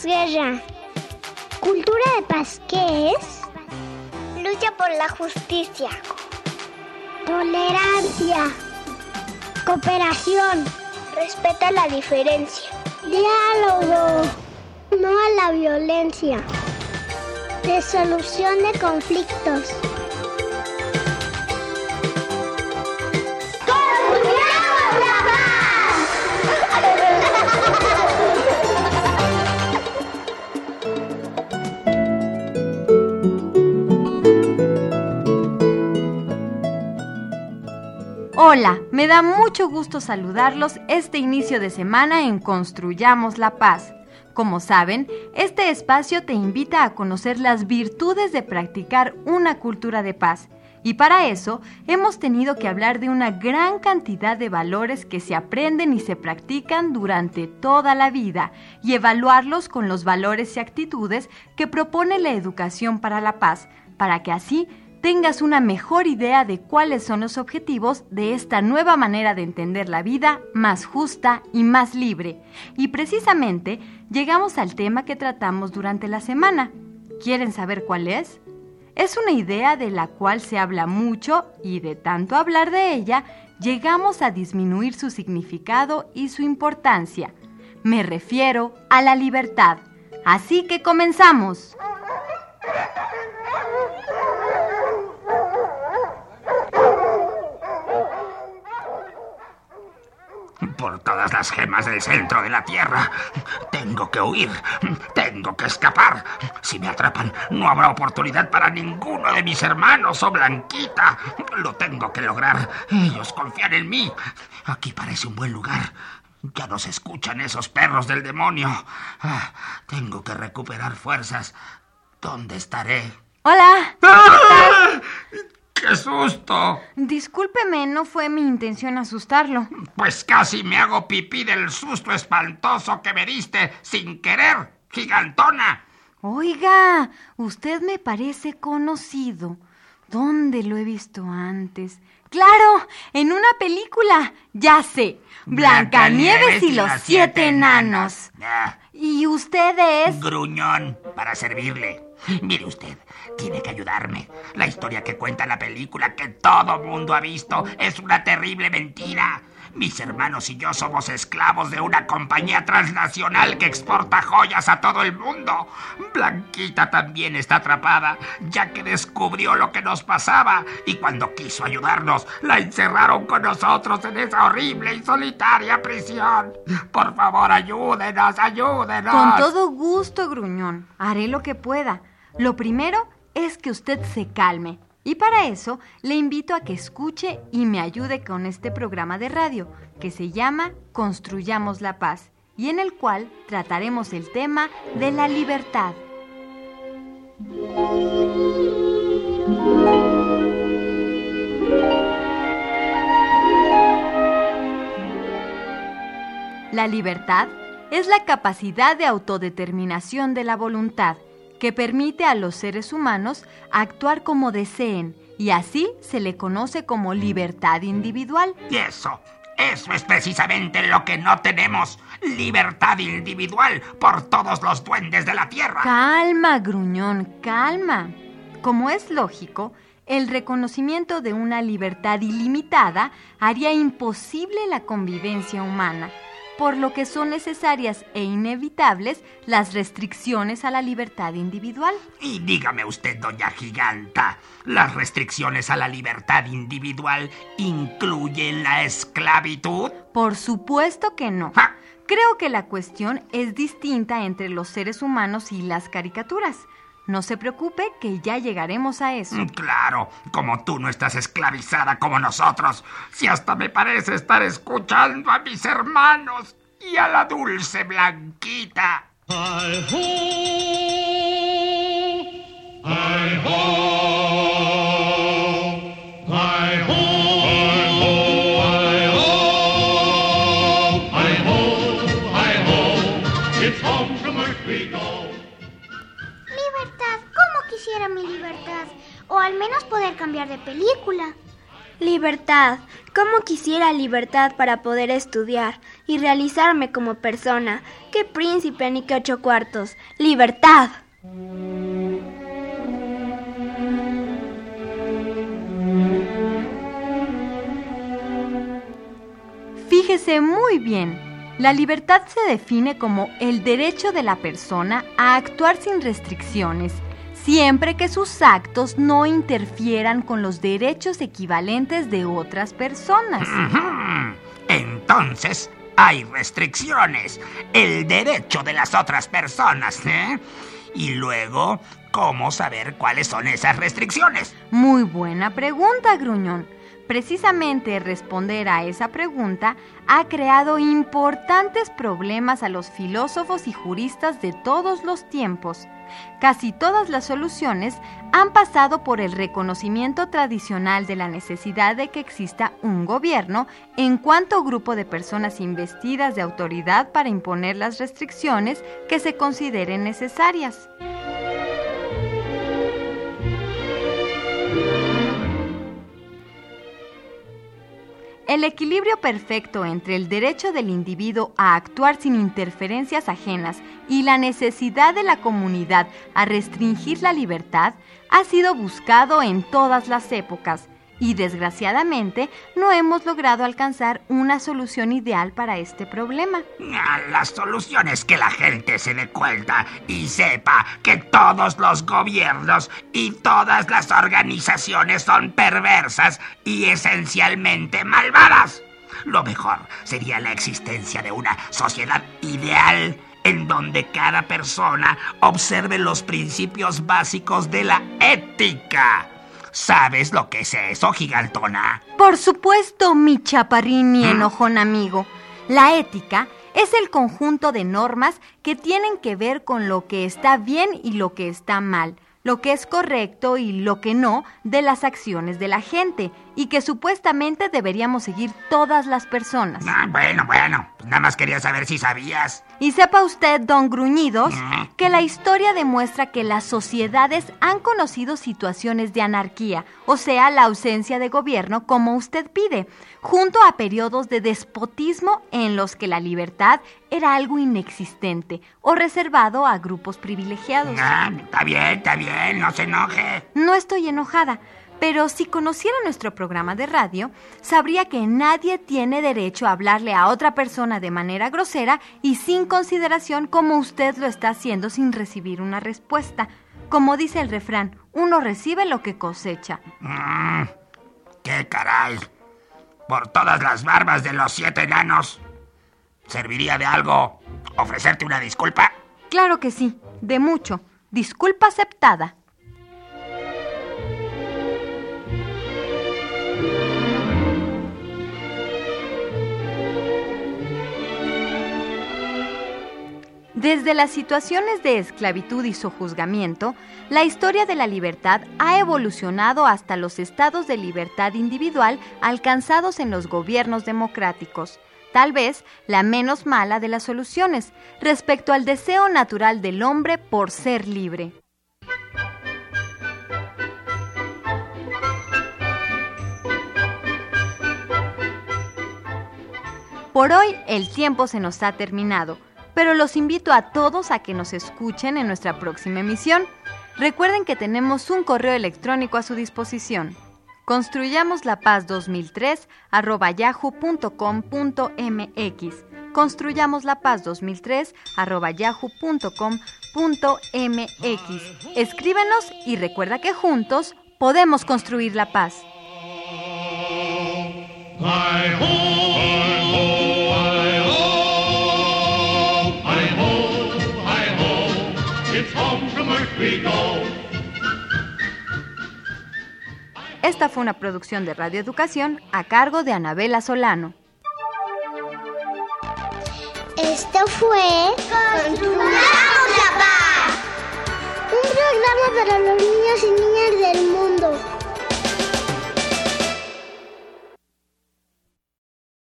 posguerra. Cultura de paz, ¿qué es? Lucha por la justicia. Tolerancia. Cooperación. Respeta la diferencia. Diálogo. No a la violencia. Resolución de conflictos. Hola, me da mucho gusto saludarlos este inicio de semana en Construyamos la Paz. Como saben, este espacio te invita a conocer las virtudes de practicar una cultura de paz. Y para eso hemos tenido que hablar de una gran cantidad de valores que se aprenden y se practican durante toda la vida y evaluarlos con los valores y actitudes que propone la educación para la paz, para que así tengas una mejor idea de cuáles son los objetivos de esta nueva manera de entender la vida más justa y más libre. Y precisamente llegamos al tema que tratamos durante la semana. ¿Quieren saber cuál es? Es una idea de la cual se habla mucho y de tanto hablar de ella, llegamos a disminuir su significado y su importancia. Me refiero a la libertad. Así que comenzamos. Por todas las gemas del centro de la Tierra. Tengo que huir, tengo que escapar. Si me atrapan, no habrá oportunidad para ninguno de mis hermanos o Blanquita. Lo tengo que lograr. Ellos confían en mí. Aquí parece un buen lugar. Ya no se escuchan esos perros del demonio. Ah, tengo que recuperar fuerzas. ¿Dónde estaré? Hola. ¡Ah! ¡Qué susto! Discúlpeme, no fue mi intención asustarlo. Pues casi me hago pipí del susto espantoso que me diste sin querer, gigantona. Oiga, usted me parece conocido. ¿Dónde lo he visto antes? Claro, en una película. Ya sé. Blancanieves y los siete enanos. Ah, ¿Y usted es? gruñón, para servirle. Mire usted, tiene que ayudarme. La historia que cuenta la película que todo mundo ha visto es una terrible mentira. Mis hermanos y yo somos esclavos de una compañía transnacional que exporta joyas a todo el mundo. Blanquita también está atrapada, ya que descubrió lo que nos pasaba y cuando quiso ayudarnos, la encerraron con nosotros en esa horrible y solitaria prisión. Por favor, ayúdenos, ayúdenos. Con todo gusto, gruñón. Haré lo que pueda. Lo primero es que usted se calme. Y para eso le invito a que escuche y me ayude con este programa de radio que se llama Construyamos la Paz y en el cual trataremos el tema de la libertad. La libertad es la capacidad de autodeterminación de la voluntad que permite a los seres humanos actuar como deseen y así se le conoce como libertad individual. Y eso, eso es precisamente lo que no tenemos. Libertad individual por todos los duendes de la Tierra. Calma, gruñón, calma. Como es lógico, el reconocimiento de una libertad ilimitada haría imposible la convivencia humana, por lo que son necesarias e inevitables las restricciones a la libertad individual. Y dígame usted, doña Giganta, ¿las restricciones a la libertad individual incluyen la esclavitud? Por supuesto que no. ¡Ja! Creo que la cuestión es distinta entre los seres humanos y las caricaturas. No se preocupe que ya llegaremos a eso. Mm, Claro, como tú no estás esclavizada como nosotros, si hasta me parece estar escuchando a mis hermanos y a la dulce Blanquita. O al menos poder cambiar de película. Libertad. ¿Cómo quisiera libertad para poder estudiar y realizarme como persona? ¡Qué príncipe ni qué ocho cuartos! ¡Libertad! Fíjese muy bien. La libertad se define como el derecho de la persona a actuar sin restricciones, siempre que sus actos no interfieran con los derechos equivalentes de otras personas. Entonces, hay restricciones. El derecho de las otras personas, ¿eh? Y luego, ¿cómo saber cuáles son esas restricciones? Muy buena pregunta, Gruñón. Precisamente responder a esa pregunta ha creado importantes problemas a los filósofos y juristas de todos los tiempos. Casi todas las soluciones han pasado por el reconocimiento tradicional de la necesidad de que exista un gobierno en cuanto grupo de personas investidas de autoridad para imponer las restricciones que se consideren necesarias. El equilibrio perfecto entre el derecho del individuo a actuar sin interferencias ajenas y la necesidad de la comunidad a restringir la libertad ha sido buscado en todas las épocas y desgraciadamente no hemos logrado alcanzar una solución ideal para este problema. Ah, La solución es que la gente se dé cuenta y sepa que todos los gobiernos y todas las organizaciones son perversas y esencialmente malvadas. Lo mejor sería la existencia de una sociedad ideal en donde cada persona observe los principios básicos de la ética. ¿Sabes lo que es eso, gigantona? Por supuesto, mi chaparrín y enojón amigo. La ética es el conjunto de normas que tienen que ver con lo que está bien y lo que está mal, lo que es correcto y lo que no de las acciones de la gente y que supuestamente deberíamos seguir todas las personas. Ah, bueno, bueno, pues nada más quería saber si sabías. Y sepa usted, don Gruñidos, que la historia demuestra que las sociedades han conocido situaciones de anarquía, o sea, la ausencia de gobierno como usted pide, junto a periodos de despotismo en los que la libertad era algo inexistente o reservado a grupos privilegiados. Ah, está bien, está bien, no se enoje. No estoy enojada, pero si conociera nuestro programa de radio, sabría que nadie tiene derecho a hablarle a otra persona de manera grosera y sin consideración como usted lo está haciendo sin recibir una respuesta. Como dice el refrán, uno recibe lo que cosecha. Mm, ¡Qué caray! Por todas las barbas de los siete enanos. ¿Serviría de algo ofrecerte una disculpa? Claro que sí, de mucho. Disculpa aceptada. Desde las situaciones de esclavitud y sojuzgamiento, la historia de la libertad ha evolucionado hasta los estados de libertad individual alcanzados en los gobiernos democráticos, tal vez la menos mala de las soluciones respecto al deseo natural del hombre por ser libre. Por hoy el tiempo se nos ha terminado, pero los invito a todos a que nos escuchen en nuestra próxima emisión. Recuerden que tenemos un correo electrónico a su disposición. Construyamos la paz 2003 arroba yahoo.com.mx. Construyamos la paz 2003 arroba yahoo.com.mx. Escríbenos y recuerda que juntos podemos construir la paz. Esta fue una producción de Radio Educación a cargo de Anabela Solano. Esto fue Construyamos la Paz. Un programa para los niños y niñas del mundo.